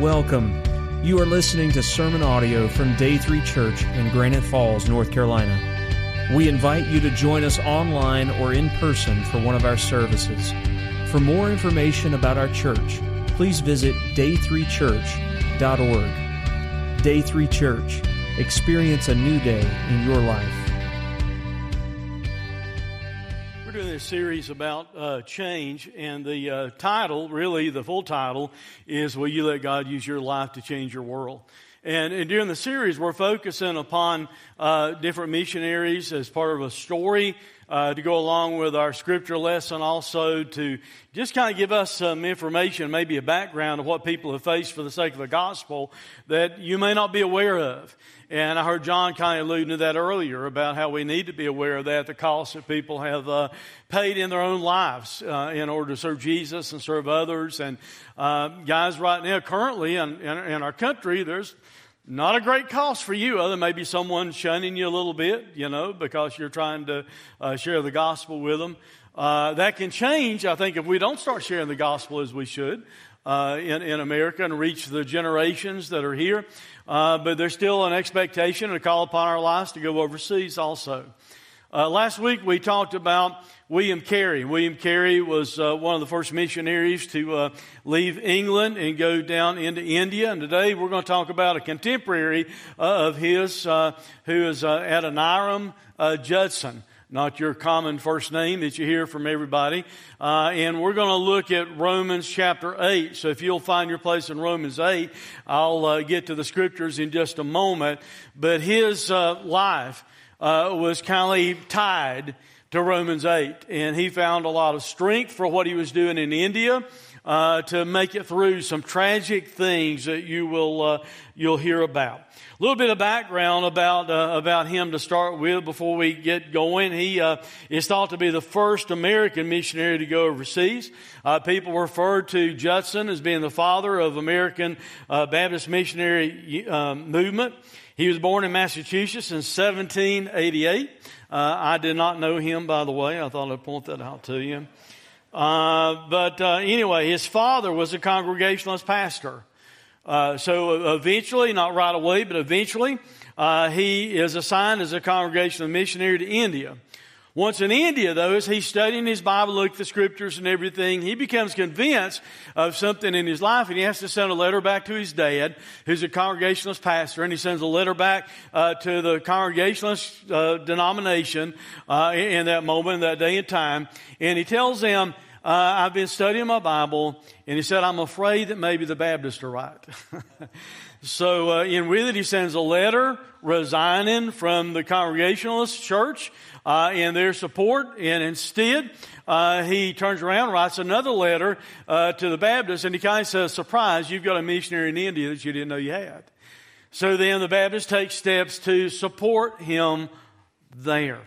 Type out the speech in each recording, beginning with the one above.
Welcome. You are listening to sermon audio from Day 3 Church in Granite Falls, North Carolina. We invite you to join us online or in person for one of our services. For more information about our church, please visit day3church.org. Day 3 Church. Experience a new day in your life. This series about uh, change, and the uh, title, really, the full title, is Will You Let God Use Your Life to Change Your World? And, and during the series, we're focusing upon uh, different missionaries as part of a story uh, to go along with our scripture lesson, also to just kind of give us some information, maybe a background of what people have faced for the sake of the gospel that you may not be aware of. And I heard John kind of alluding to that earlier about how we need to be aware of that, the cost that people have uh, paid in their own lives uh, in order to serve Jesus and serve others. And uh, guys, right now, currently in, in, in our country, there's not a great cost for you, other maybe someone shunning you a little bit, you know, because you're trying to uh, share the gospel with them. Uh, that can change, I think, if we don't start sharing the gospel as we should uh, in, in America and reach the generations that are here. Uh, but there's still an expectation and a call upon our lives to go overseas also. Uh, last week we talked about William Carey. William Carey was uh, one of the first missionaries to uh, leave England and go down into India. And today we're going to talk about a contemporary uh, of his uh, who is Adoniram Judson not your common first name that you hear from everybody. Uh, and we're going to look at Romans chapter 8. So if you'll find your place in Romans 8, I'll uh, get to the scriptures in just a moment. But his uh, life uh, was kind of tied to Romans 8. And he found a lot of strength for what he was doing in India. Uh, to make it through some tragic things that you will uh, you'll hear about. A little bit of background about uh, about him to start with before we get going. He uh, is thought to be the first American missionary to go overseas. Uh, people refer to Judson as being the father of American uh, Baptist missionary movement. He was born in Massachusetts in 1788. Uh, I did not know him, by the way. I thought I'd point that out to you. Uh, but anyway, his father was a Congregationalist pastor. Uh, so eventually, not right away, but eventually, uh, he is assigned as a congregational missionary to India. Once in India, though, as he's studying his Bible, look the scriptures and everything, he becomes convinced of something in his life, and he has to send a letter back to his dad, who's a Congregationalist pastor, and he sends a letter back uh, to the Congregationalist uh, denomination uh, in that moment, that day and time, and he tells them, uh, I've been studying my Bible, and he said, I'm afraid that maybe the Baptists are right. so, uh, in with it, he sends a letter resigning from the Congregationalist church uh, in their support, and instead, uh, he turns around, writes another letter uh, to the Baptists, and he kind of says, Surprise, you've got a missionary in India that you didn't know you had. So then the Baptists take steps to support him there.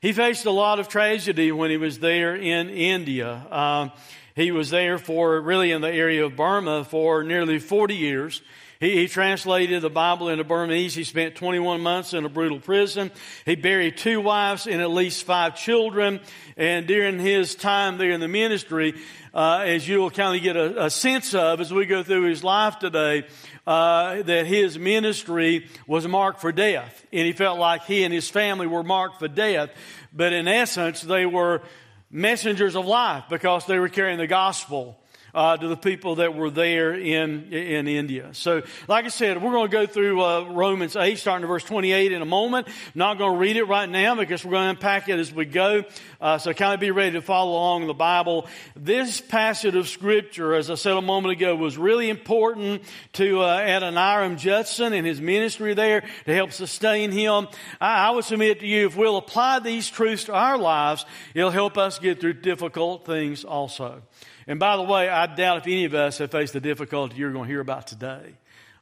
He faced a lot of tragedy when he was there in India. Uh, he was there for really in the area of Burma for nearly 40 years. He, he, translated the Bible into Burmese. He spent 21 months in a brutal prison. He buried two wives and at least five children. And during his time there in the ministry, uh, as you'll kind of get a, a, sense of as we go through his life today, uh, that his ministry was marked for death. And he felt like he and his family were marked for death. But in essence, they were messengers of life because they were carrying the gospel uh, to the people that were there in, in India. So, like I said, we're going to go through uh, Romans 8, starting to verse 28 in a moment. not going to read it right now because we're going to unpack it as we go. Uh, so, kind of be ready to follow along in the Bible. This passage of Scripture, as I said a moment ago, was really important to uh, Adoniram Judson and his ministry there to help sustain him. I, I would submit to you, if we'll apply these truths to our lives, it'll help us get through difficult things also. And by the way, I doubt if any of us have faced the difficulty you're going to hear about today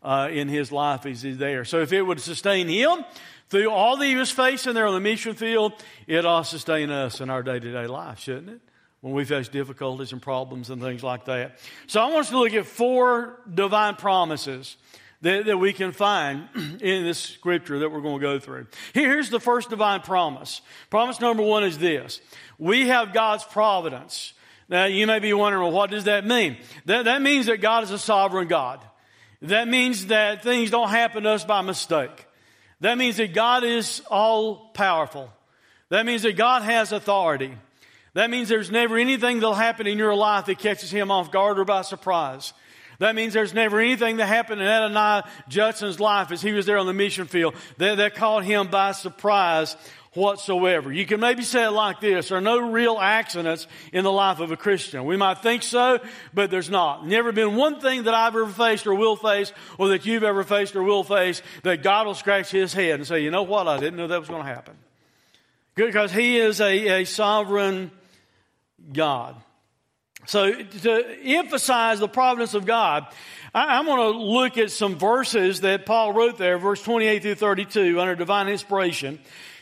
uh, in his life as he's there. So if it would sustain him through all that he was facing there on the mission field, it ought to sustain us in our day to day life, shouldn't it? When we face difficulties and problems and things like that. So I want us to look at four divine promises that, that we can find in this scripture that we're going to go through. Here's the first divine promise. Promise number one is this. We have God's providence now, you may be wondering, well, what does that mean? That, that means that God is a sovereign God. That means that things don't happen to us by mistake. That means that God is all powerful. That means that God has authority. That means there's never anything that'll happen in your life that catches him off guard or by surprise. That means there's never anything that happened in Adoniram Judson's life as he was there on the mission field that, that caught him by surprise whatsoever. You can maybe say it like this, there are no real accidents in the life of a Christian. We might think so, but there's not. Never been one thing that I've ever faced or will face or that you've ever faced or will face that God will scratch his head and say, you know what, I didn't know that was going to happen. Good, because he is a, a sovereign God. So to emphasize the providence of God, I, am going to look at some verses that Paul wrote there, verse 28 through 32, under divine inspiration.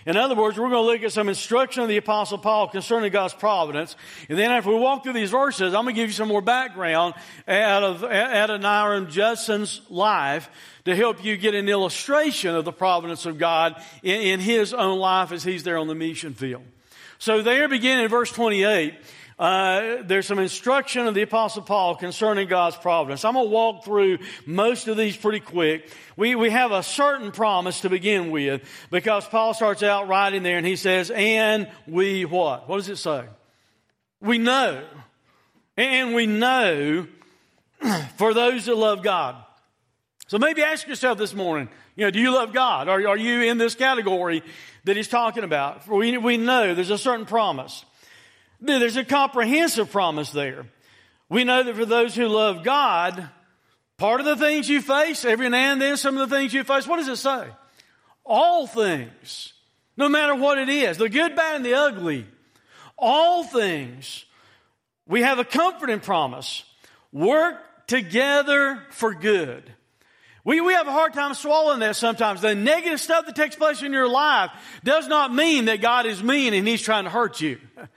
In other words, we're going to look at some instruction of the Apostle Paul concerning God's providence. And then after we walk through these verses, I'm going to give you some more background out of Adoniram Judson's life to help you get an illustration of the providence of God in, in his own life as he's there on the mission field. So there beginning in verse 28, uh, there's some instruction of the Apostle Paul concerning God's providence. I'm going to walk through most of these pretty quick. We, we have a certain promise to begin with because Paul starts out writing there and he says, and we what? What does it say? We know. And we know for those that love God. So maybe ask yourself this morning, you know, do you love God? Are, are you in this category that he's talking about? We, we know there's a certain promise. There's a comprehensive promise there. We know that for those who love God, part of the things you face, every now and then, some of the things you face, what does it say? All things, no matter what it is, the good, bad, and the ugly, all things, we have a comforting promise. Work together for good. We, we have a hard time swallowing that sometimes. The negative stuff that takes place in your life does not mean that God is mean and He's trying to hurt you.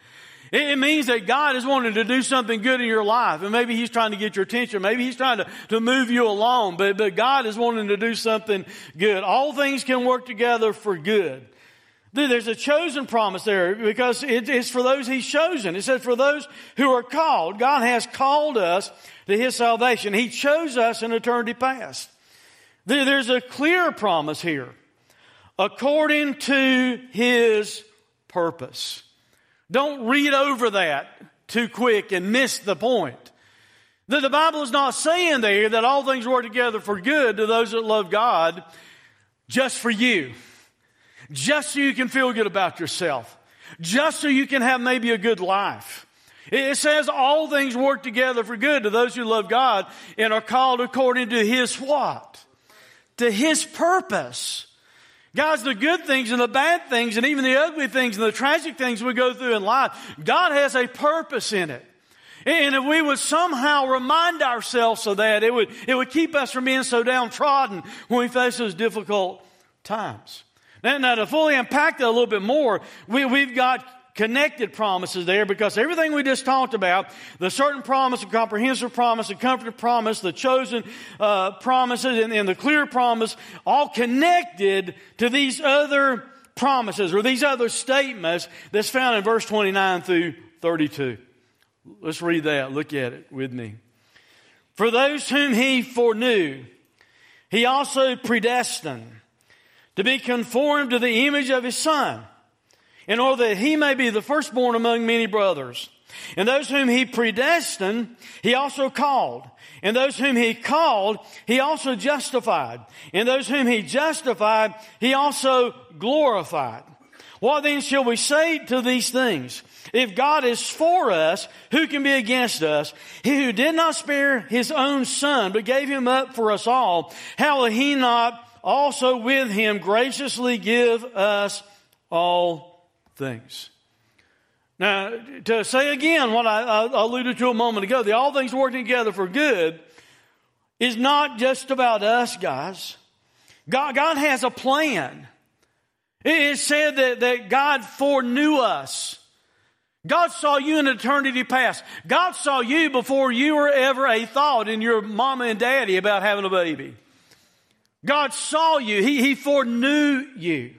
It means that God is wanting to do something good in your life. And maybe He's trying to get your attention. Maybe He's trying to, to move you along. But, but God is wanting to do something good. All things can work together for good. There's a chosen promise there because it's for those He's chosen. It says for those who are called. God has called us to His salvation. He chose us in eternity past. There's a clear promise here. According to His purpose. Don't read over that too quick and miss the point. That the Bible is not saying there that all things work together for good to those that love God just for you. Just so you can feel good about yourself. Just so you can have maybe a good life. It says all things work together for good to those who love God and are called according to His what? To His purpose. Guys, the good things and the bad things and even the ugly things and the tragic things we go through in life, God has a purpose in it. And if we would somehow remind ourselves of that, it would, it would keep us from being so downtrodden when we face those difficult times. Now, now to fully unpack that a little bit more, we, we've got connected promises there because everything we just talked about, the certain promise, the comprehensive promise, the comforted promise, the chosen uh, promises, and, and the clear promise, all connected to these other promises or these other statements that's found in verse 29 through 32. Let's read that. Look at it with me. For those whom he foreknew, he also predestined to be conformed to the image of his son in order that he may be the firstborn among many brothers. And those whom he predestined, he also called. And those whom he called, he also justified. And those whom he justified, he also glorified. What then shall we say to these things? If God is for us, who can be against us? He who did not spare his own son, but gave him up for us all, how will he not also with him graciously give us all things. Now, to say again what I, I alluded to a moment ago, the all things working together for good is not just about us, guys. God, God has a plan. It is said that, that God foreknew us. God saw you in eternity past. God saw you before you were ever a thought in your mama and daddy about having a baby. God saw you. He, he foreknew you.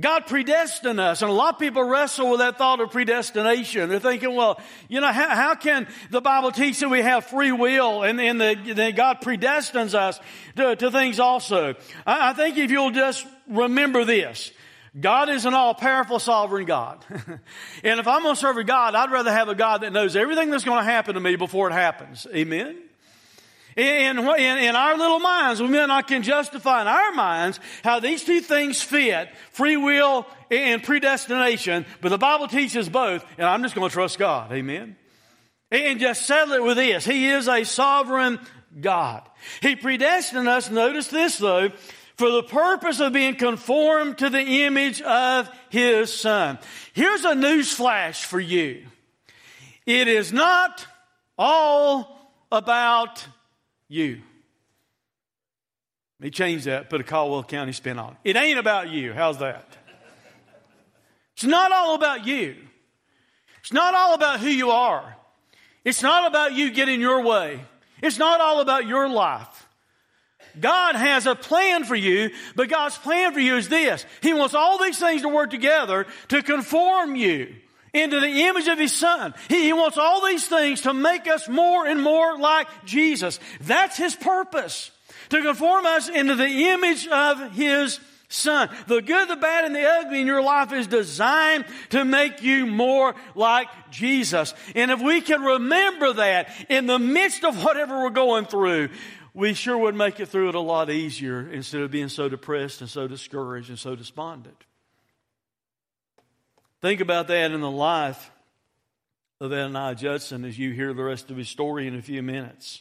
God predestined us. And a lot of people wrestle with that thought of predestination. They're thinking, well, you know, how, how can the Bible teach that we have free will and, and that God predestines us to, to things also? I, I think if you'll just remember this, God is an all powerful sovereign God. and if I'm going to serve a God, I'd rather have a God that knows everything that's going to happen to me before it happens. Amen? In, in, in, our little minds, we may not can justify in our minds how these two things fit, free will and predestination, but the Bible teaches both, and I'm just going to trust God. Amen? And just settle it with this. He is a sovereign God. He predestined us, notice this though, for the purpose of being conformed to the image of His Son. Here's a news flash for you. It is not all about you. Let me change that, put a Caldwell County spin on it. It ain't about you. How's that? It's not all about you. It's not all about who you are. It's not about you getting your way. It's not all about your life. God has a plan for you, but God's plan for you is this. He wants all these things to work together to conform you into the image of His Son. He, he, wants all these things to make us more and more like Jesus. That's His purpose. To conform us into the image of His Son. The good, the bad, and the ugly in your life is designed to make you more like Jesus. And if we can remember that in the midst of whatever we're going through, we sure would make it through it a lot easier instead of being so depressed and so discouraged and so despondent. Think about that in the life of Adoniram Judson as you hear the rest of his story in a few minutes.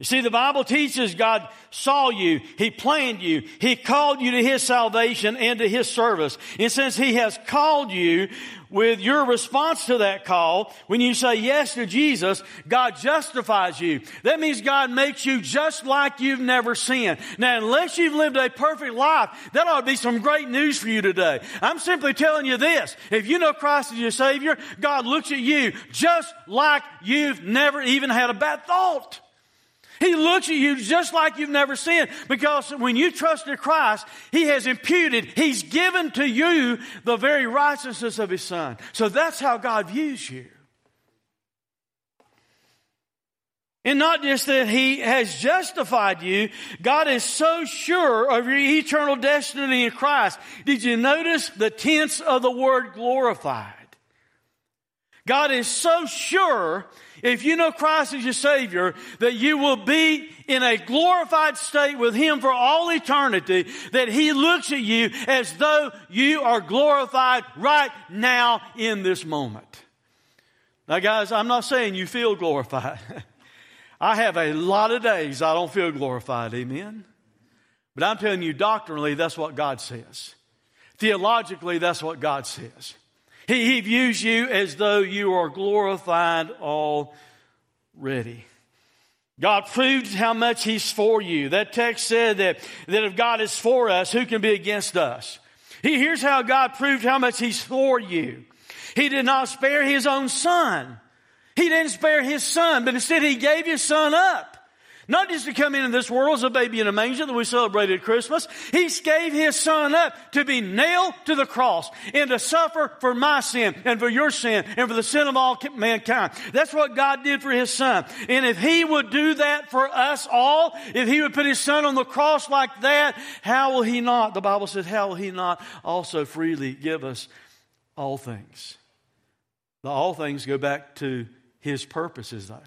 You see, the Bible teaches God saw you, He planned you, He called you to His salvation and to His service. And since He has called you with your response to that call, when you say yes to Jesus, God justifies you. That means God makes you just like you've never sinned. Now, unless you've lived a perfect life, that ought to be some great news for you today. I'm simply telling you this. If you know Christ as your Savior, God looks at you just like you've never even had a bad thought. He looks at you just like you've never sinned because when you trusted Christ, He has imputed, He's given to you the very righteousness of His Son. So that's how God views you. And not just that He has justified you, God is so sure of your eternal destiny in Christ. Did you notice the tense of the word glorified? God is so sure if you know Christ as your Savior, that you will be in a glorified state with Him for all eternity, that He looks at you as though you are glorified right now in this moment. Now guys, I'm not saying you feel glorified. I have a lot of days I don't feel glorified, amen? But I'm telling you, doctrinally, that's what God says. Theologically, that's what God says. He, he views you as though you are glorified already. God proves how much He's for you. That text said that, that if God is for us, who can be against us? He, here's how God proved how much He's for you. He did not spare His own Son. He didn't spare His Son, but instead He gave His Son up. Not just to come into this world as a baby in a manger that we celebrated Christmas. He gave His Son up to be nailed to the cross and to suffer for my sin and for your sin and for the sin of all mankind. That's what God did for His Son. And if He would do that for us all, if He would put His Son on the cross like that, how will He not, the Bible says, how will He not also freely give us all things? The all things go back to His purposes though.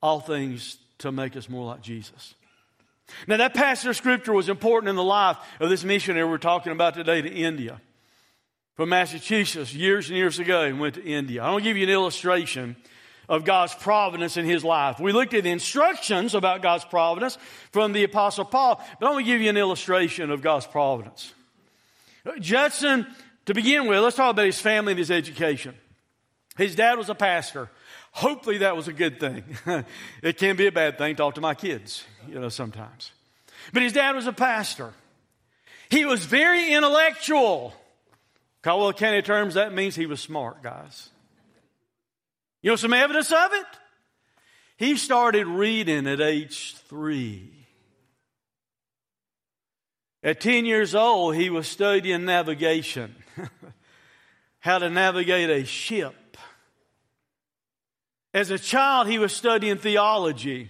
All things to make us more like Jesus. Now, that passage of scripture was important in the life of this missionary we're talking about today to India. From Massachusetts, years and years ago, he went to India. I want to give you an illustration of God's providence in his life. We looked at the instructions about God's providence from the Apostle Paul, but I want to give you an illustration of God's providence. Judson, to begin with, let's talk about his family and his education. His dad was a pastor. Hopefully that was a good thing. it can be a bad thing. To talk to my kids, you know, sometimes. But his dad was a pastor. He was very intellectual. Caldwell County terms, that means he was smart, guys. You know some evidence of it? He started reading at age three. At 10 years old, he was studying navigation, how to navigate a ship. As a child, he was studying theology.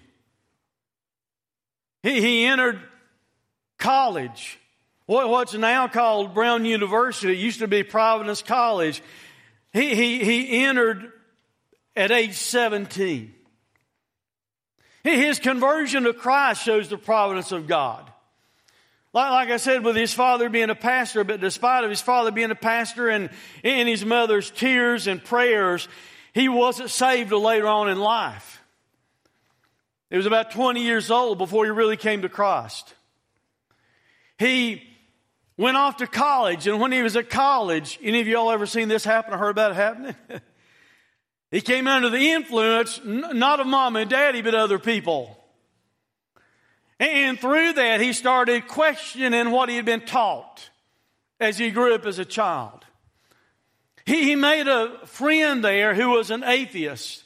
He, he entered college, what's now called Brown University. It used to be Providence College. He, he, he entered at age 17. His conversion to Christ shows the providence of God. Like, like, I said, with his father being a pastor, but despite of his father being a pastor and, and his mother's tears and prayers, he wasn't saved till later on in life. He was about 20 years old before he really came to Christ. He went off to college, and when he was at college, any of y'all ever seen this happen or heard about it happening? he came under the influence, not of mom and daddy, but other people. And through that, he started questioning what he had been taught as he grew up as a child. He, he made a friend there who was an atheist.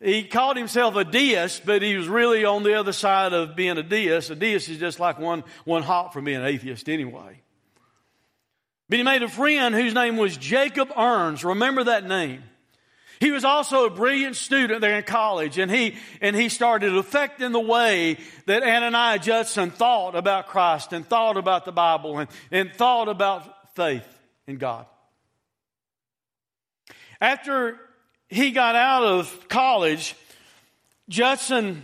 He called himself a deist, but he was really on the other side of being a deist. A deist is just like one, one hop from being an atheist anyway. But he made a friend whose name was Jacob Ernst. Remember that name. He was also a brilliant student there in college, and he, and he started affecting the way that Ananias Judson thought about Christ and thought about the Bible and, and thought about faith in God. After he got out of college, Judson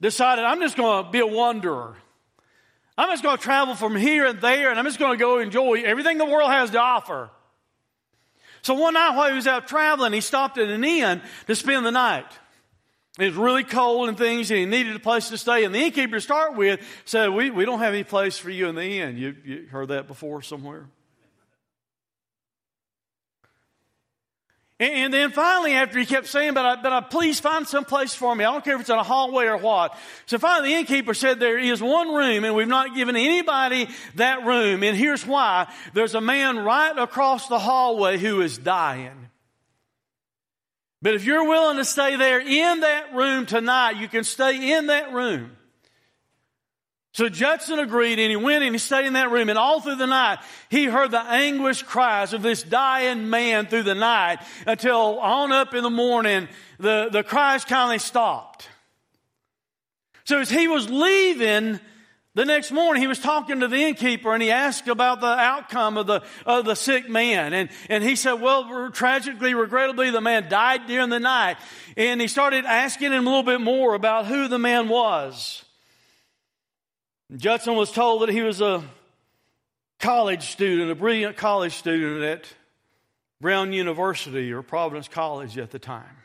decided, I'm just going to be a wanderer. I'm just going to travel from here and there, and I'm just going to go enjoy everything the world has to offer. So one night while he was out traveling, he stopped at an inn to spend the night. It was really cold and things, and he needed a place to stay. And the innkeeper to start with said, We, we don't have any place for you in the inn. You, you heard that before somewhere? And then finally, after he kept saying, but, I, but I, please find some place for me. I don't care if it's in a hallway or what. So finally, the innkeeper said, there is one room and we've not given anybody that room. And here's why. There's a man right across the hallway who is dying. But if you're willing to stay there in that room tonight, you can stay in that room. So Judson agreed and he went and he stayed in that room and all through the night he heard the anguished cries of this dying man through the night until on up in the morning the, the cries finally stopped. So as he was leaving the next morning he was talking to the innkeeper and he asked about the outcome of the, of the sick man. And, and he said, well, tragically, regrettably, the man died during the night. And he started asking him a little bit more about who the man was. Judson was told that he was a college student, a brilliant college student at Brown University or Providence College at the time.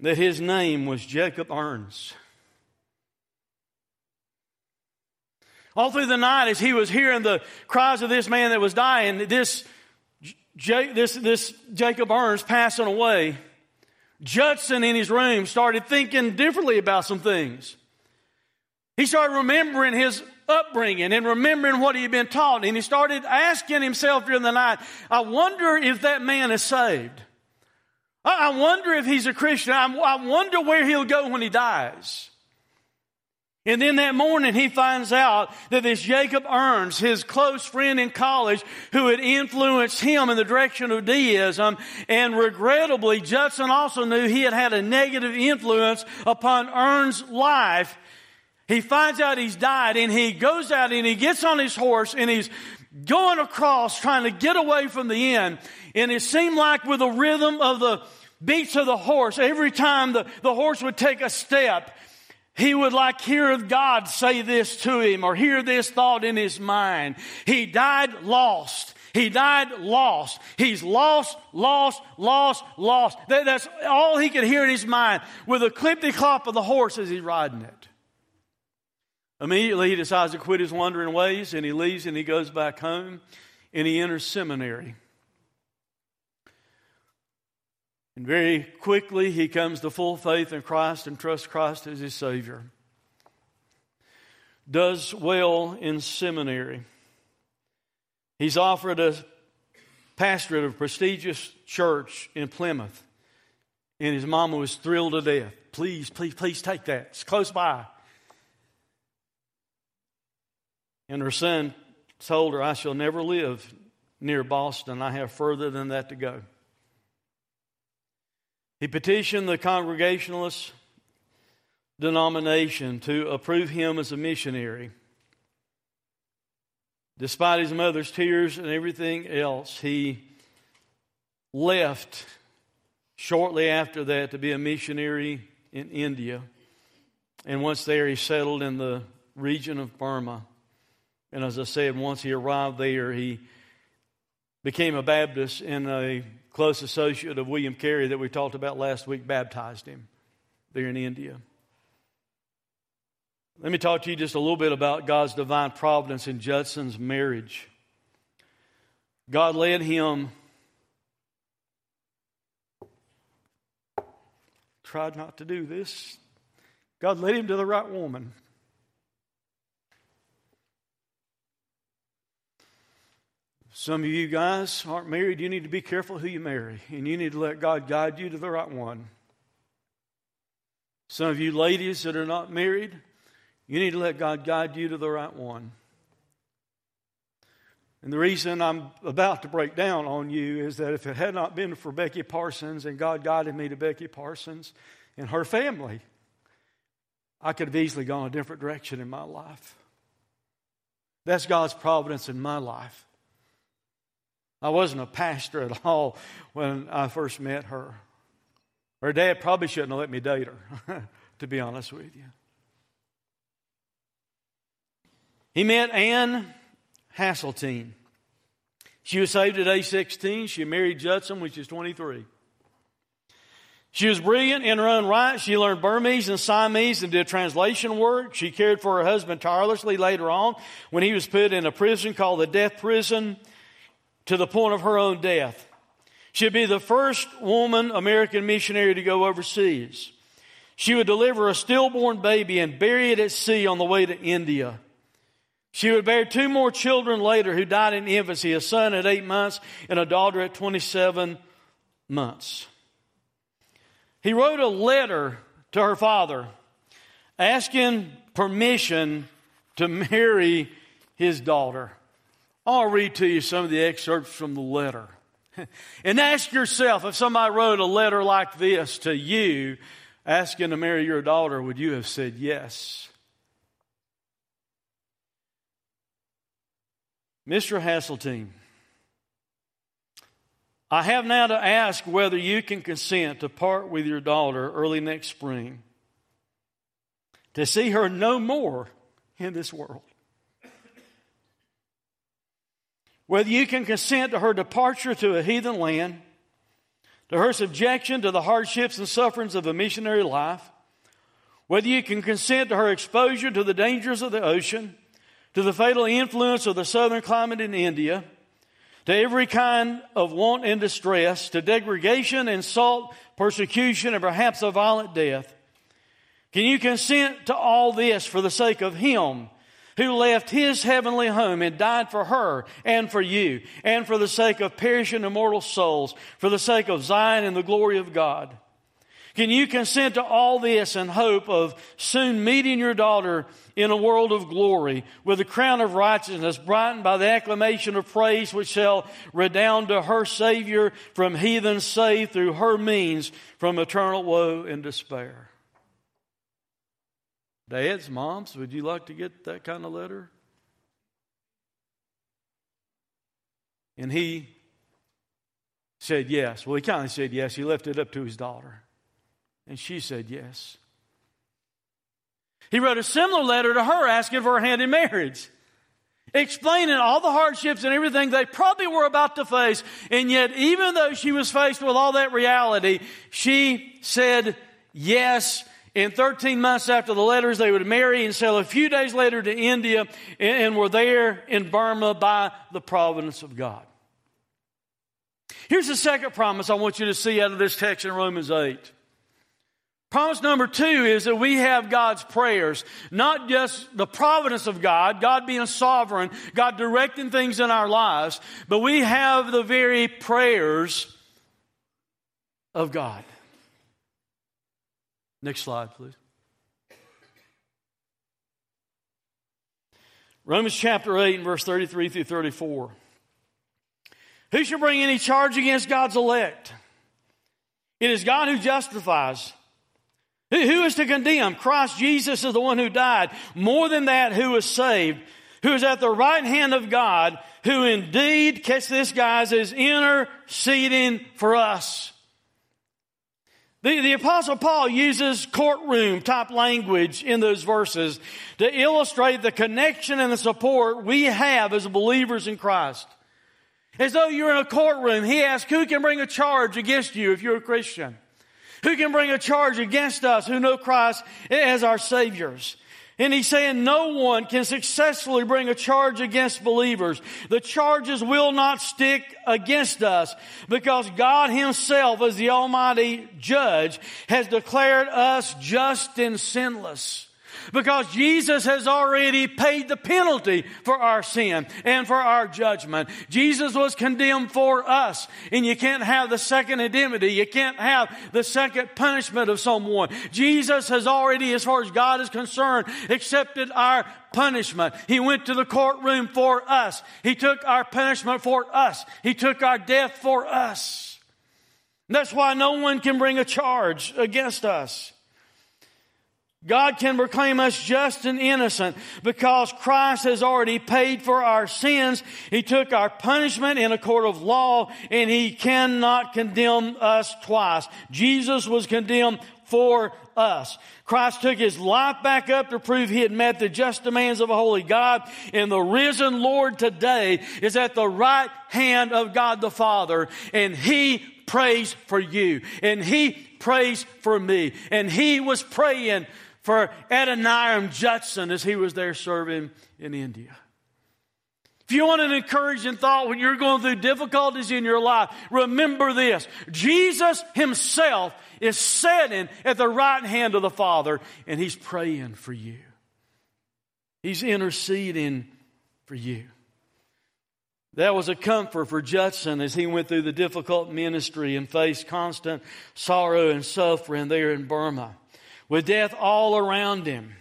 That his name was Jacob Ernst. All through the night, as he was hearing the cries of this man that was dying, this, this, this Jacob Ernst passing away, Judson in his room started thinking differently about some things. He started remembering his upbringing and remembering what he had been taught. And he started asking himself during the night, I wonder if that man is saved. I wonder if he's a Christian. I wonder where he'll go when he dies. And then that morning he finds out that this Jacob Ernst, his close friend in college, who had influenced him in the direction of deism, and regrettably Judson also knew he had had a negative influence upon Ernst's life he finds out he's died and he goes out and he gets on his horse and he's going across trying to get away from the inn. And it seemed like with the rhythm of the beats of the horse, every time the, the horse would take a step, he would like hear God say this to him or hear this thought in his mind. He died lost. He died lost. He's lost, lost, lost, lost. That, that's all he could hear in his mind with a clippity clop of the horse as he's riding it. Immediately, he decides to quit his wandering ways and he leaves and he goes back home and he enters seminary. And very quickly, he comes to full faith in Christ and trusts Christ as his Savior. Does well in seminary. He's offered a pastorate of a prestigious church in Plymouth. And his mama was thrilled to death. Please, please, please take that. It's close by. And her son told her, I shall never live near Boston. I have further than that to go. He petitioned the Congregationalist denomination to approve him as a missionary. Despite his mother's tears and everything else, he left shortly after that to be a missionary in India. And once there, he settled in the region of Burma. And as I said, once he arrived there, he became a Baptist, and a close associate of William Carey that we talked about last week baptized him there in India. Let me talk to you just a little bit about God's divine providence in Judson's marriage. God led him, tried not to do this. God led him to the right woman. Some of you guys aren't married. You need to be careful who you marry, and you need to let God guide you to the right one. Some of you ladies that are not married, you need to let God guide you to the right one. And the reason I'm about to break down on you is that if it had not been for Becky Parsons and God guided me to Becky Parsons and her family, I could have easily gone a different direction in my life. That's God's providence in my life. I wasn't a pastor at all when I first met her. Her dad probably shouldn't have let me date her, to be honest with you. He met Ann Hasseltine. She was saved at age 16. She married Judson when she was 23. She was brilliant in her own right. She learned Burmese and Siamese and did translation work. She cared for her husband tirelessly later on when he was put in a prison called the death prison to the point of her own death. She'd be the first woman American missionary to go overseas. She would deliver a stillborn baby and bury it at sea on the way to India. She would bear two more children later who died in infancy, a son at eight months and a daughter at 27 months. He wrote a letter to her father asking permission to marry his daughter. I'll read to you some of the excerpts from the letter. and ask yourself if somebody wrote a letter like this to you asking to marry your daughter, would you have said yes? Mr. Hasseltine, I have now to ask whether you can consent to part with your daughter early next spring, to see her no more in this world. Whether you can consent to her departure to a heathen land, to her subjection to the hardships and sufferings of a missionary life, whether you can consent to her exposure to the dangers of the ocean, to the fatal influence of the southern climate in India, to every kind of want and distress, to degradation, insult, persecution, and perhaps a violent death. Can you consent to all this for the sake of Him who left His heavenly home and died for her and for you, and for the sake of perishing immortal souls, for the sake of Zion and the glory of God? Can you consent to all this in hope of soon meeting your daughter in a world of glory with a crown of righteousness brightened by the acclamation of praise which shall redound to her Savior from heathens saved through her means from eternal woe and despair? Dads, moms, would you like to get that kind of letter? And he said yes. Well, he kind of said yes. He left it up to his daughter. And she said yes. He wrote a similar letter to her asking for her hand in marriage, explaining all the hardships and everything they probably were about to face. And yet, even though she was faced with all that reality, she said yes. In 13 months after the letters, they would marry and sail a few days later to India and were there in Burma by the providence of God. Here's the second promise I want you to see out of this text in Romans 8. Promise number two is that we have God's prayers, not just the providence of God, God being sovereign, God directing things in our lives, but we have the very prayers of God. Next slide, please. Romans chapter 8 and verse 33 through 34. Who shall bring any charge against God's elect? It is God who justifies. Who is to condemn? Christ Jesus is the one who died. More than that, who is saved, who is at the right hand of God, who indeed, catch this guys, is interceding for us. The, the apostle Paul uses courtroom type language in those verses to illustrate the connection and the support we have as believers in Christ. As though you're in a courtroom, he asks, who can bring a charge against you if you're a Christian? Who can bring a charge against us who know Christ as our Saviors? And he's saying no one can successfully bring a charge against believers. The charges will not stick against us because God himself as the Almighty Judge has declared us just and sinless. Because Jesus has already paid the penalty for our sin and for our judgment. Jesus was condemned for us. And you can't have the second indemnity. You can't have the second punishment of someone. Jesus has already, as far as God is concerned, accepted our punishment. He went to the courtroom for us. He took our punishment for us. He took our death for us. That's why no one can bring a charge against us. God can proclaim us just and innocent because Christ has already paid for our sins. He took our punishment in a court of law and He cannot condemn us twice. Jesus was condemned for us. Christ took his life back up to prove he had met the just demands of a holy God. And the risen Lord today is at the right hand of God the Father. And he prays for you. And he prays for me. And he was praying for Adoniram Judson as he was there serving in India. If you want an encouraging thought when you're going through difficulties in your life, remember this. Jesus himself is sitting at the right hand of the Father and he's praying for you. He's interceding for you. That was a comfort for Judson as he went through the difficult ministry and faced constant sorrow and suffering there in Burma with death all around him.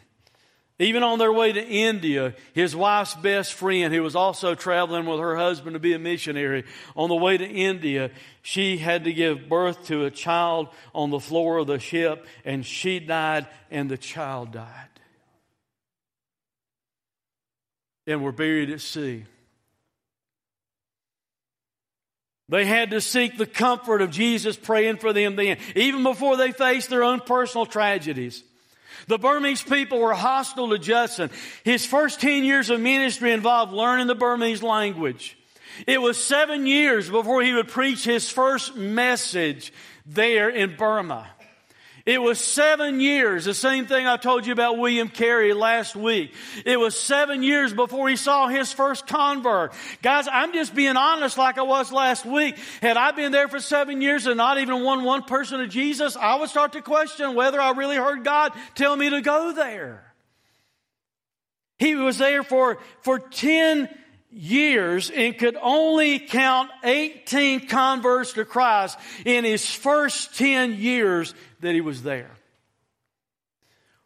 Even on their way to India, his wife's best friend, who was also traveling with her husband to be a missionary, on the way to India, she had to give birth to a child on the floor of the ship, and she died, and the child died. And were buried at sea. They had to seek the comfort of Jesus praying for them then, even before they faced their own personal tragedies. The Burmese people were hostile to Judson. His first 10 years of ministry involved learning the Burmese language. It was seven years before he would preach his first message there in Burma. It was seven years, the same thing I told you about William Carey last week. It was seven years before he saw his first convert. Guys, I'm just being honest like I was last week. Had I been there for seven years and not even won one person to Jesus, I would start to question whether I really heard God tell me to go there. He was there for, for 10 years and could only count 18 converts to Christ in his first 10 years that he was there.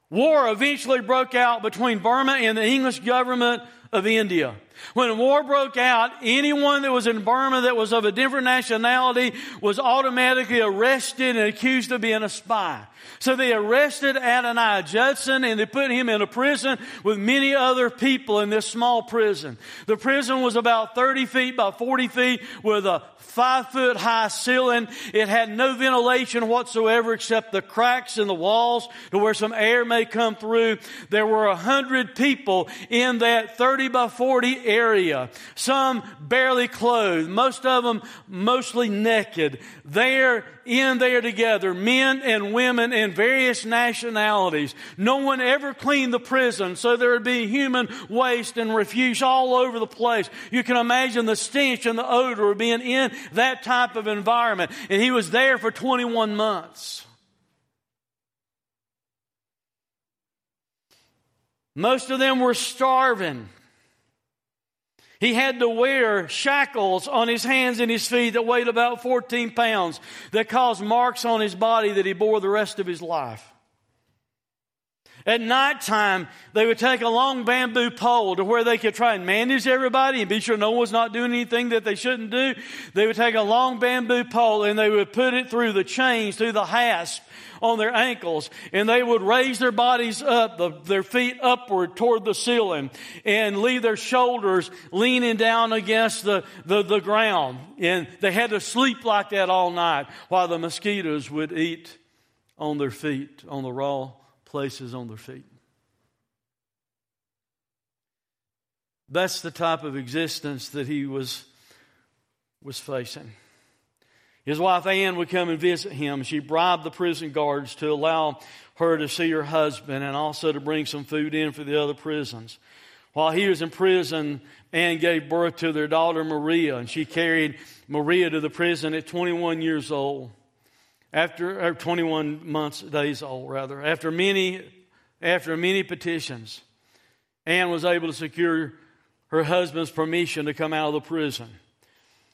War eventually broke out between Burma and the English government of India. When war broke out, anyone that was in Burma that was of a different nationality was automatically arrested and accused of being a spy. So they arrested Adoniram Judson and they put him in a prison with many other people in this small prison. The prison was about 30 feet by 40 feet with a five foot high ceiling. It had no ventilation whatsoever except the cracks in the walls to where some air may come through. There were a hundred people in that 30 by 40 area. Some barely clothed, most of them mostly naked. There in there together, men and women in various nationalities. No one ever cleaned the prison, so there would be human waste and refuse all over the place. You can imagine the stench and the odor of being in that type of environment. And he was there for 21 months. Most of them were starving. He had to wear shackles on his hands and his feet that weighed about 14 pounds that caused marks on his body that he bore the rest of his life. At nighttime, they would take a long bamboo pole to where they could try and manage everybody and be sure no one was not doing anything that they shouldn't do. They would take a long bamboo pole and they would put it through the chains, through the hasp on their ankles, and they would raise their bodies up, the, their feet upward toward the ceiling, and leave their shoulders leaning down against the, the, the ground. And they had to sleep like that all night while the mosquitoes would eat on their feet, on the raw places on their feet. That's the type of existence that he was, was facing. His wife Ann would come and visit him. She bribed the prison guards to allow her to see her husband and also to bring some food in for the other prisons. While he was in prison, Ann gave birth to their daughter Maria, and she carried Maria to the prison at 21 years old. After or 21 months, days old rather. After many, after many petitions, Ann was able to secure her husband's permission to come out of the prison.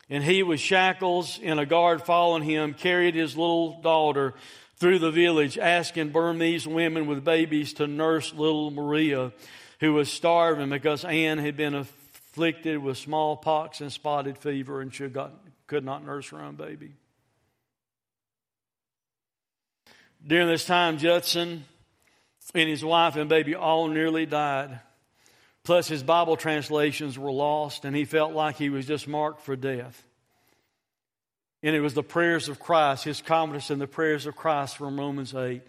And he, with shackles and a guard following him, carried his little daughter through the village, asking Burmese women with babies to nurse little Maria, who was starving because Ann had been afflicted with smallpox and spotted fever and she got, could not nurse her own baby. During this time, Judson and his wife and baby all nearly died. Plus, his Bible translations were lost, and he felt like he was just marked for death. And it was the prayers of Christ, his confidence in the prayers of Christ from Romans 8,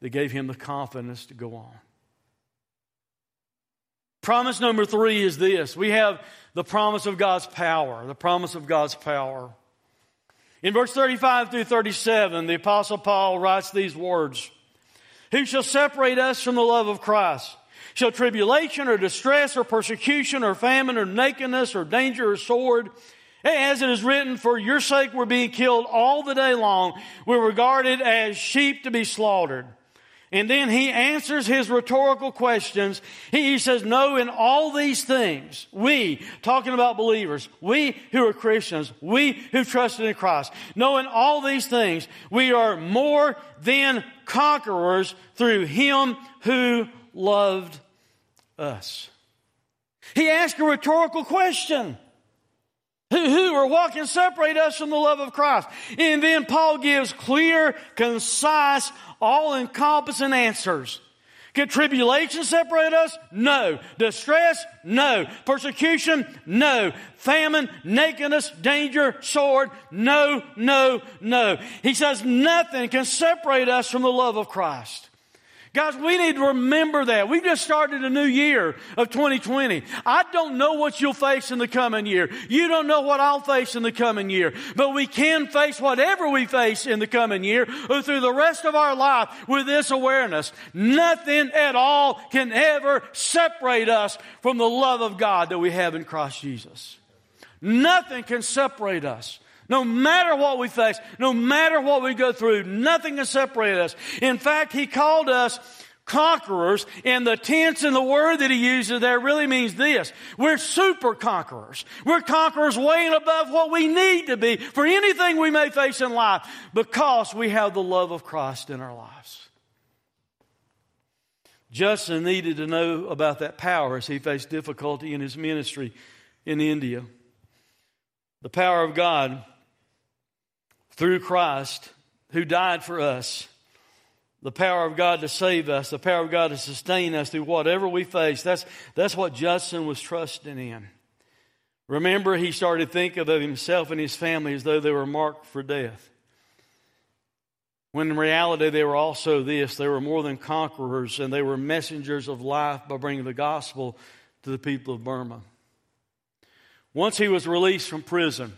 that gave him the confidence to go on. Promise number three is this we have the promise of God's power. The promise of God's power. In verse 35 through 37, the Apostle Paul writes these words Who shall separate us from the love of Christ? Shall tribulation or distress or persecution or famine or nakedness or danger or sword? As it is written, for your sake we're being killed all the day long. We're regarded as sheep to be slaughtered. And then he answers his rhetorical questions. He, says, No, in all these things, we, talking about believers, we who are Christians, we who trusted in Christ, no, in all these things, we are more than conquerors through him who loved us. He asked a rhetorical question. Who, who or what can separate us from the love of Christ? And then Paul gives clear, concise, all encompassing answers. Can tribulation separate us? No. Distress? No. Persecution? No. Famine, nakedness, danger, sword? No, no, no. He says nothing can separate us from the love of Christ. Guys, we need to remember that. We've just started a new year of 2020. I don't know what you'll face in the coming year. You don't know what I'll face in the coming year. But we can face whatever we face in the coming year or through the rest of our life with this awareness. Nothing at all can ever separate us from the love of God that we have in Christ Jesus. Nothing can separate us. No matter what we face, no matter what we go through, nothing can separate us. In fact, He called us conquerors, and the tense in the word that he uses there really means this. We're super conquerors. We're conquerors way and above what we need to be for anything we may face in life because we have the love of Christ in our lives. Judson needed to know about that power as he faced difficulty in his ministry in India. The power of God through Christ who died for us. The power of God to save us, the power of God to sustain us through whatever we face. That's, that's what Judson was trusting in. Remember, he started to think of himself and his family as though they were marked for death. When in reality, they were also this they were more than conquerors and they were messengers of life by bringing the gospel to the people of Burma. Once he was released from prison,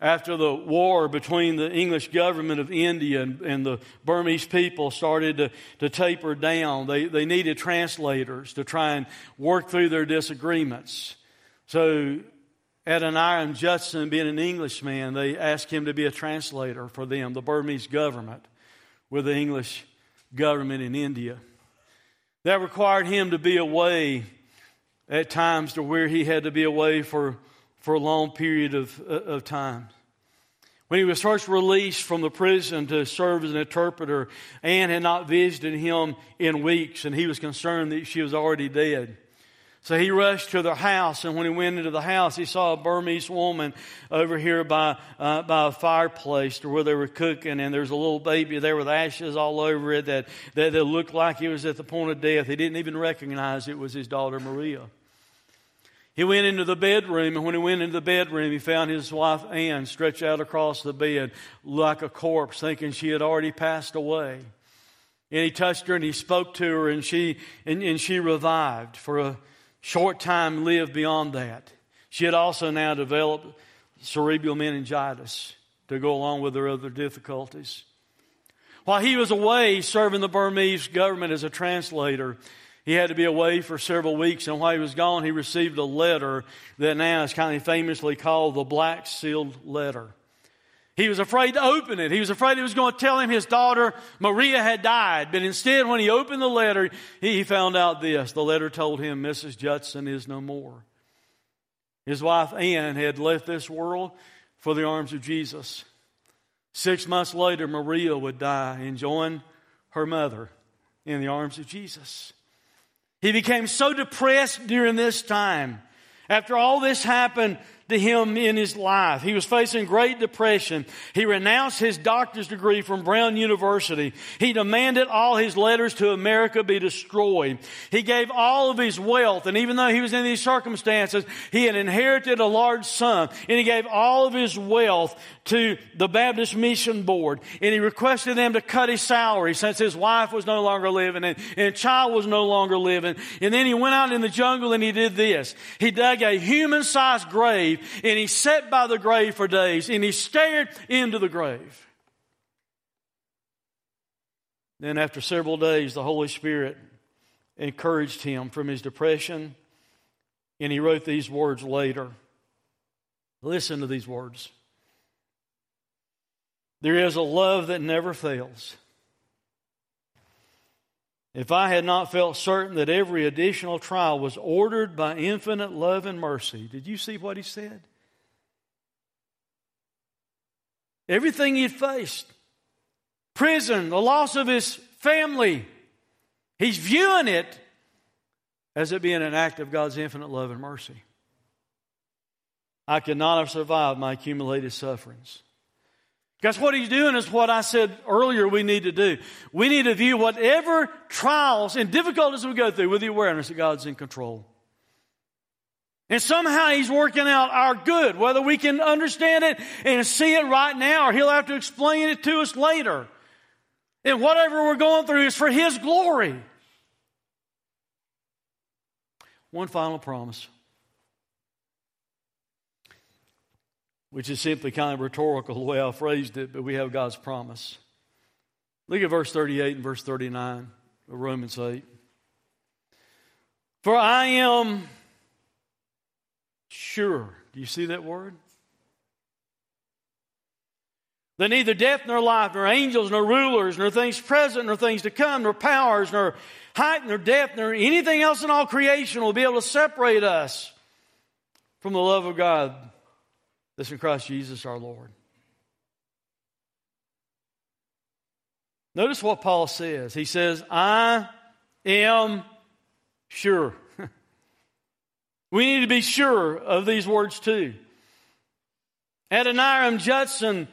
after the war between the English government of India and, and, the Burmese people started to, to taper down, they, they needed translators to try and work through their disagreements. So, Adoniram Judson, being an Englishman, they asked him to be a translator for them, the Burmese government, with the English government in India. That required him to be away at times to where he had to be away for for a long period of, uh, of time. When he was first released from the prison to serve as an interpreter, Ann had not visited him in weeks, and he was concerned that she was already dead. So he rushed to their house, and when he went into the house, he saw a Burmese woman over here by, uh, by a fireplace to where they were cooking, and there's a little baby there with ashes all over it that, that, that looked like he was at the point of death. He didn't even recognize it was his daughter Maria. He went into the bedroom, and when he went into the bedroom, he found his wife Ann stretched out across the bed like a corpse, thinking she had already passed away. And he touched her and he spoke to her, and she, and, and she revived for a short time, lived beyond that. She had also now developed cerebral meningitis to go along with her other difficulties. While he was away serving the Burmese government as a translator, he had to be away for several weeks, and while he was gone, he received a letter that now is kind of famously called the Black Sealed Letter. He was afraid to open it. He was afraid it was going to tell him his daughter Maria had died. But instead, when he opened the letter, he found out this. The letter told him Mrs. Judson is no more. His wife Ann had left this world for the arms of Jesus. Six months later, Maria would die and join her mother in the arms of Jesus. He became so depressed during this time. After all this happened, to him in his life. He was facing great depression. He renounced his doctor's degree from Brown University. He demanded all his letters to America be destroyed. He gave all of his wealth, and even though he was in these circumstances, he had inherited a large sum, and he gave all of his wealth to the Baptist Mission Board, and he requested them to cut his salary since his wife was no longer living and, and child was no longer living. And then he went out in the jungle and he did this. He dug a human-sized grave and he sat by the grave for days and he stared into the grave. Then, after several days, the Holy Spirit encouraged him from his depression, and he wrote these words later. Listen to these words. There is a love that never fails. If I had not felt certain that every additional trial was ordered by infinite love and mercy, did you see what he said? Everything he faced prison, the loss of his family he's viewing it as it being an act of God's infinite love and mercy. I could not have survived my accumulated sufferings. Guys, what he's doing is what I said earlier we need to do. We need to view whatever trials and difficulties we go through with the awareness that God's in control. And somehow he's working out our good, whether we can understand it and see it right now or he'll have to explain it to us later. And whatever we're going through is for his glory. One final promise. Which is simply kind of rhetorical the way I phrased it, but we have God's promise. Look at verse 38 and verse 39 of Romans 8. For I am sure. Do you see that word? That neither death nor life, nor angels, nor rulers, nor things present, nor things to come, nor powers, nor height, nor depth, nor anything else in all creation will be able to separate us from the love of God that's in Christ Jesus our Lord. Notice what Paul says. He says, I am sure. we need to be sure of these words too. Adoniram Judson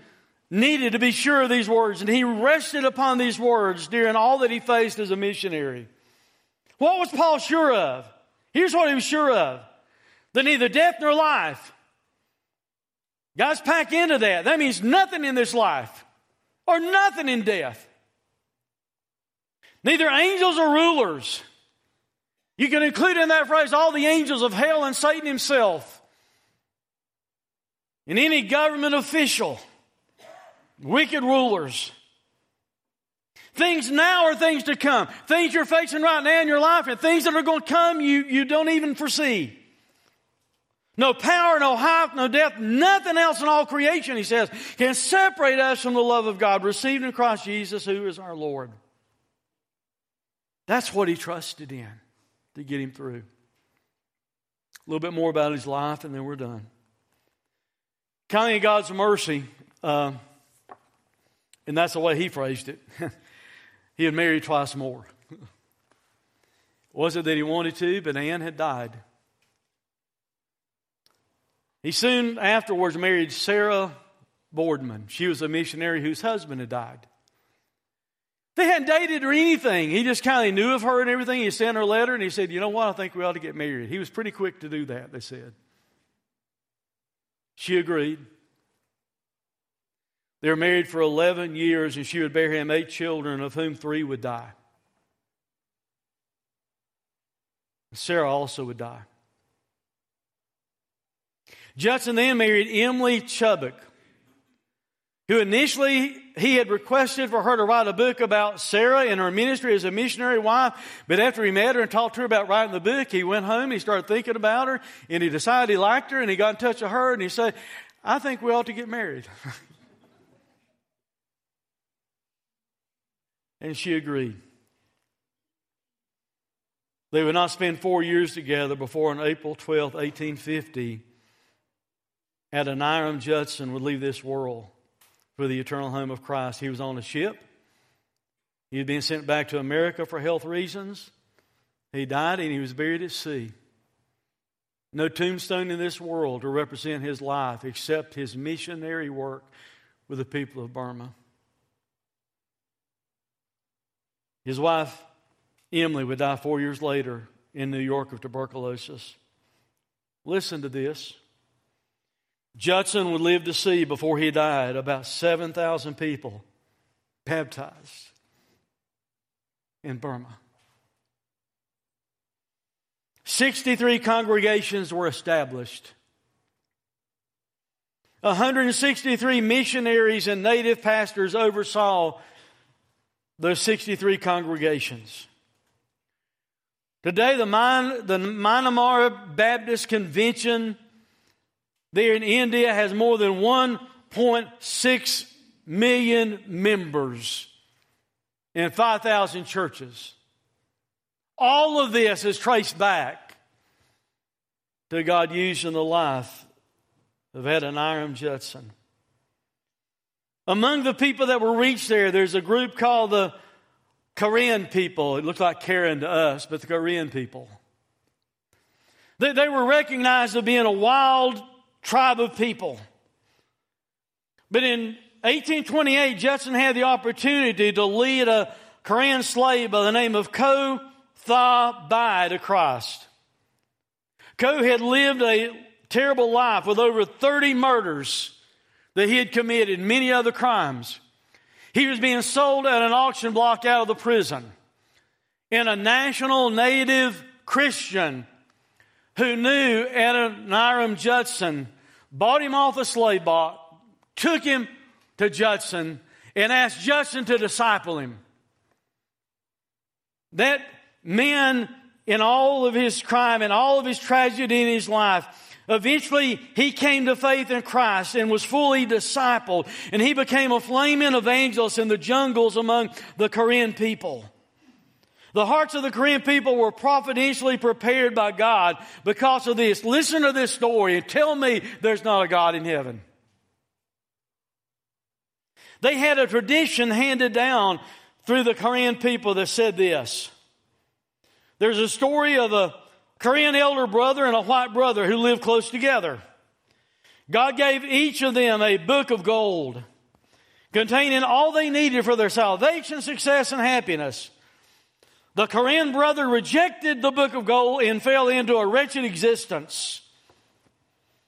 needed to be sure of these words, and he rested upon these words during all that he faced as a missionary. What was Paul sure of? Here's what he was sure of that neither death nor life, Guys, pack into that. That means nothing in this life or nothing in death. Neither angels or rulers. You can include in that phrase all the angels of hell and Satan himself. And any government official, wicked rulers. Things now are things to come. Things you're facing right now in your life and things that are going to come you, you don't even foresee. No power, no height, no depth, nothing else in all creation, he says, can separate us from the love of God received in Christ Jesus, who is our Lord. That's what he trusted in to get him through. A little bit more about his life, and then we're done. Counting God's mercy, uh, and that's the way he phrased it. he had married twice more. Was it that he wanted to, but Ann had died? He soon afterwards married Sarah Boardman. She was a missionary whose husband had died. They hadn't dated or anything. He just kind of knew of her and everything. He sent her a letter and he said, You know what? I think we ought to get married. He was pretty quick to do that, they said. She agreed. They were married for 11 years and she would bear him eight children, of whom three would die. Sarah also would die. Judson then married Emily Chubbuck who initially he had requested for her to write a book about Sarah and her ministry as a missionary wife. But after he met her and talked to her about writing the book, he went home, he started thinking about her, and he decided he liked her, and he got in touch with her, and he said, I think we ought to get married. and she agreed. They would not spend four years together before on April 12, 1850, Adoniram Judson would leave this world for the eternal home of Christ. He was on a ship. He had been sent back to America for health reasons. He died and he was buried at sea. No tombstone in this world to represent his life except his missionary work with the people of Burma. His wife, Emily, would die four years later in New York of tuberculosis. Listen to this. Judson would live to see before he died about 7,000 people baptized in Burma. 63 congregations were established. 163 missionaries and native pastors oversaw those 63 congregations. Today, the, the Myanmar Baptist Convention there in India has more than 1.6 million members in 5,000 churches. All of this is traced back to God using the life of Adoniram Judson. Among the people that were reached there, there's a group called the Korean people. It looked like Karen to us, but the Korean people. They, they were recognized as being a wild tribe of people. But in 1828, Judson had the opportunity to lead a Korean slave by the name of Ko Tha Byu to Christ. Ko had lived a terrible life with over 30 murders that he had committed, many other crimes. He was being sold at an auction block out of the prison. And a national native Christian who knew Adoniram Judson bought him off a slave block, took him to Judson, and asked Judson to disciple him. That man, in all of his crime and all of his tragedy in his life, Eventually, he came to faith in Christ and was fully discipled, and he became a flaming evangelist in the jungles among the Korean people. The hearts of the Korean people were providentially prepared by God because of this. Listen to this story and tell me there's not a God in heaven. They had a tradition handed down through the Korean people that said this. There's a story of a Korean elder brother and a white brother who lived close together. God gave each of them a book of gold containing all they needed for their salvation, success, and happiness. The Korean brother rejected the book of gold and fell into a wretched existence.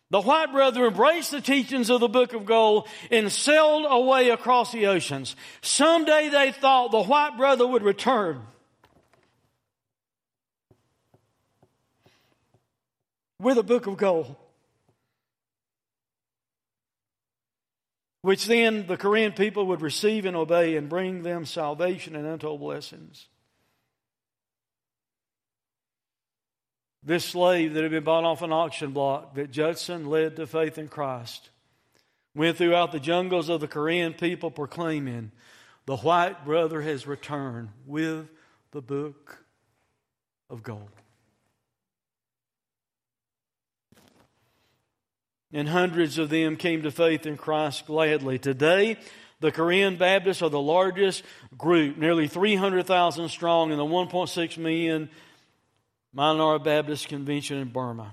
The white brother embraced the teachings of the book of gold and sailed away across the oceans. Someday they thought the white brother would return. With a book of gold. Which then the Korean people would receive and obey and bring them salvation and untold blessings. This slave that had been bought off an auction block that Judson led to faith in Christ went throughout the jungles of the Korean people proclaiming, The white brother has returned with the book of gold. and hundreds of them came to faith in Christ gladly. Today, the Korean Baptists are the largest group, nearly 300,000 strong in the 1.6 million Myanmar Baptist Convention in Burma.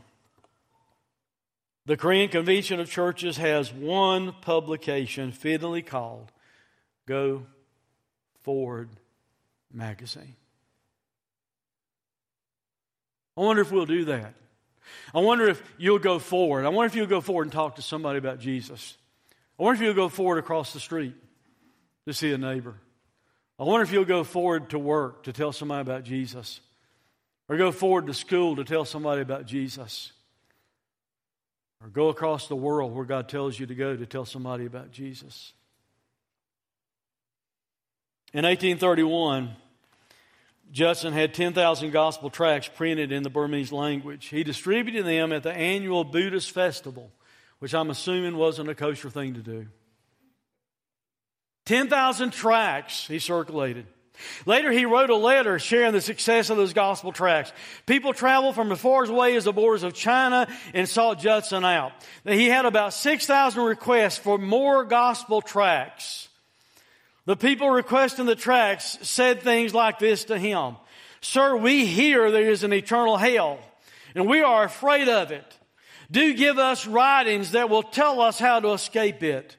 The Korean Convention of Churches has one publication fittingly called Go Forward Magazine. I wonder if we'll do that. I wonder if you'll go forward. I wonder if you'll go forward and talk to somebody about Jesus. I wonder if you'll go forward across the street to see a neighbor. I wonder if you'll go forward to work to tell somebody about Jesus. Or go forward to school to tell somebody about Jesus. Or go across the world where God tells you to go to tell somebody about Jesus. In 1831, Judson had 10,000 gospel tracts printed in the Burmese language. He distributed them at the annual Buddhist festival, which I'm assuming wasn't a kosher thing to do. 10,000 tracts he circulated. Later, he wrote a letter sharing the success of those gospel tracts. People traveled from as far away as the borders of China and sought Judson out. He had about 6,000 requests for more gospel tracts. The people requesting the tracts said things like this to him. Sir, we hear there is an eternal hell and we are afraid of it. Do give us writings that will tell us how to escape it.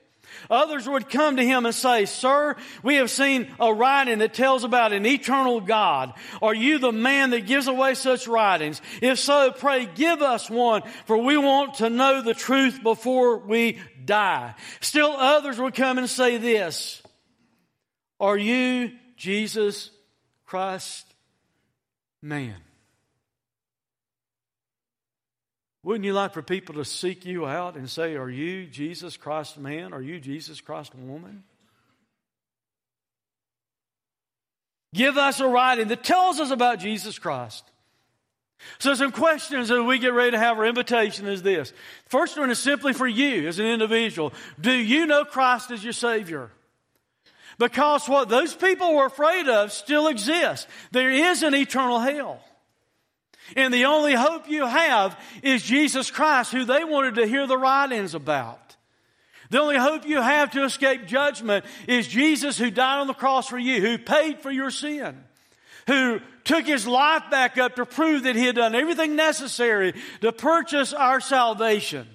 Others would come to him and say, Sir, we have seen a writing that tells about an eternal God. Are you the man that gives away such writings? If so, pray give us one, for we want to know the truth before we die. Still others would come and say this, Are you Jesus Christ man? Wouldn't you like for people to seek you out and say, Are you Jesus Christ man? Are you Jesus Christ woman? Give us a writing that tells us about Jesus Christ. So, some questions as we get ready to have our invitation is this. First one is simply for you as an individual. Do you know Christ as your Savior? Because what those people were afraid of still exists. There is an eternal hell. And the only hope you have is Jesus Christ, who they wanted to hear the writings about. The only hope you have to escape judgment is Jesus who died on the cross for you, who paid for your sin, who took his life back up to prove that he had done everything necessary to purchase our salvation,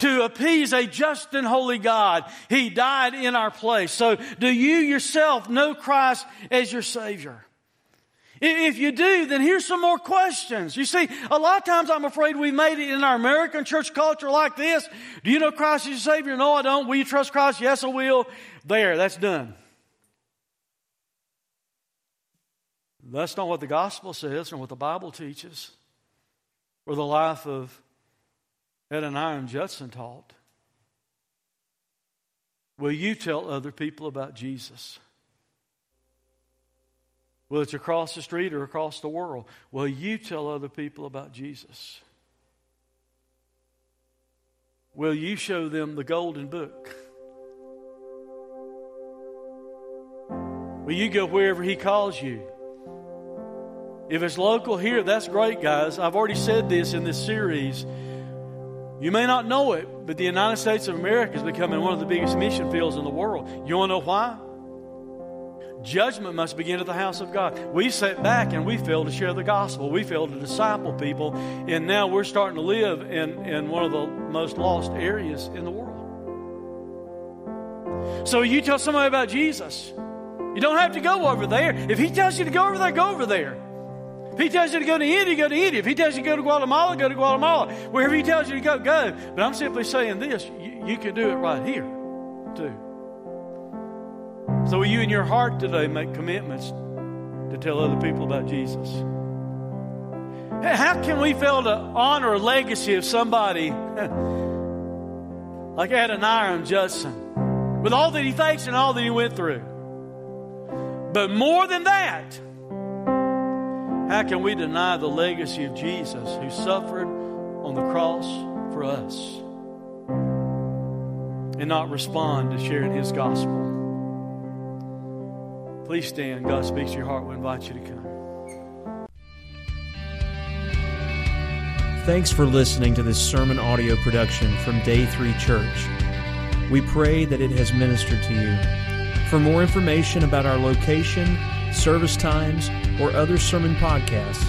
to appease a just and holy God. He died in our place. So do you yourself know Christ as your Savior? If you do, then here's some more questions. You see, a lot of times I'm afraid we've made it in our American church culture like this. Do you know Christ is your Savior? No, I don't. Will you trust Christ? Yes, I will. There, that's done. That's not what the gospel says and what the Bible teaches or the life of Adoniram Judson taught. Will you tell other people about Jesus? Whether it's across the street or across the world. Will you tell other people about Jesus? Will you show them the golden book? Will you go wherever He calls you? If it's local here, that's great, guys. I've already said this in this series. You may not know it, but the United States of America is becoming one of the biggest mission fields in the world. You want to know why? Judgment must begin at the house of God. We sat back and we failed to share the gospel. We failed to disciple people. And now we're starting to live in, in one of the most lost areas in the world. So you tell somebody about Jesus. You don't have to go over there. If he tells you to go over there, go over there. If he tells you to go to India, go to India. If he tells you to go to Guatemala, go to Guatemala. Wherever he tells you to go, go. But I'm simply saying this you, you can do it right here, too. So, will you in your heart today make commitments to tell other people about Jesus? How can we fail to honor a legacy of somebody like Adoniram Judson with all that he faced and all that he went through? But more than that, how can we deny the legacy of Jesus who suffered on the cross for us and not respond to sharing his gospel? Please stand. God speaks to your heart. We invite you to come. Thanks for listening to this sermon audio production from Day 3 Church. We pray that it has ministered to you. For more information about our location, service times, or other sermon podcasts,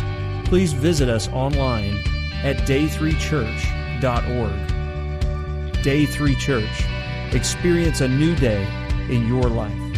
please visit us online at day3church.org. Day 3 Church. Experience a new day in your life.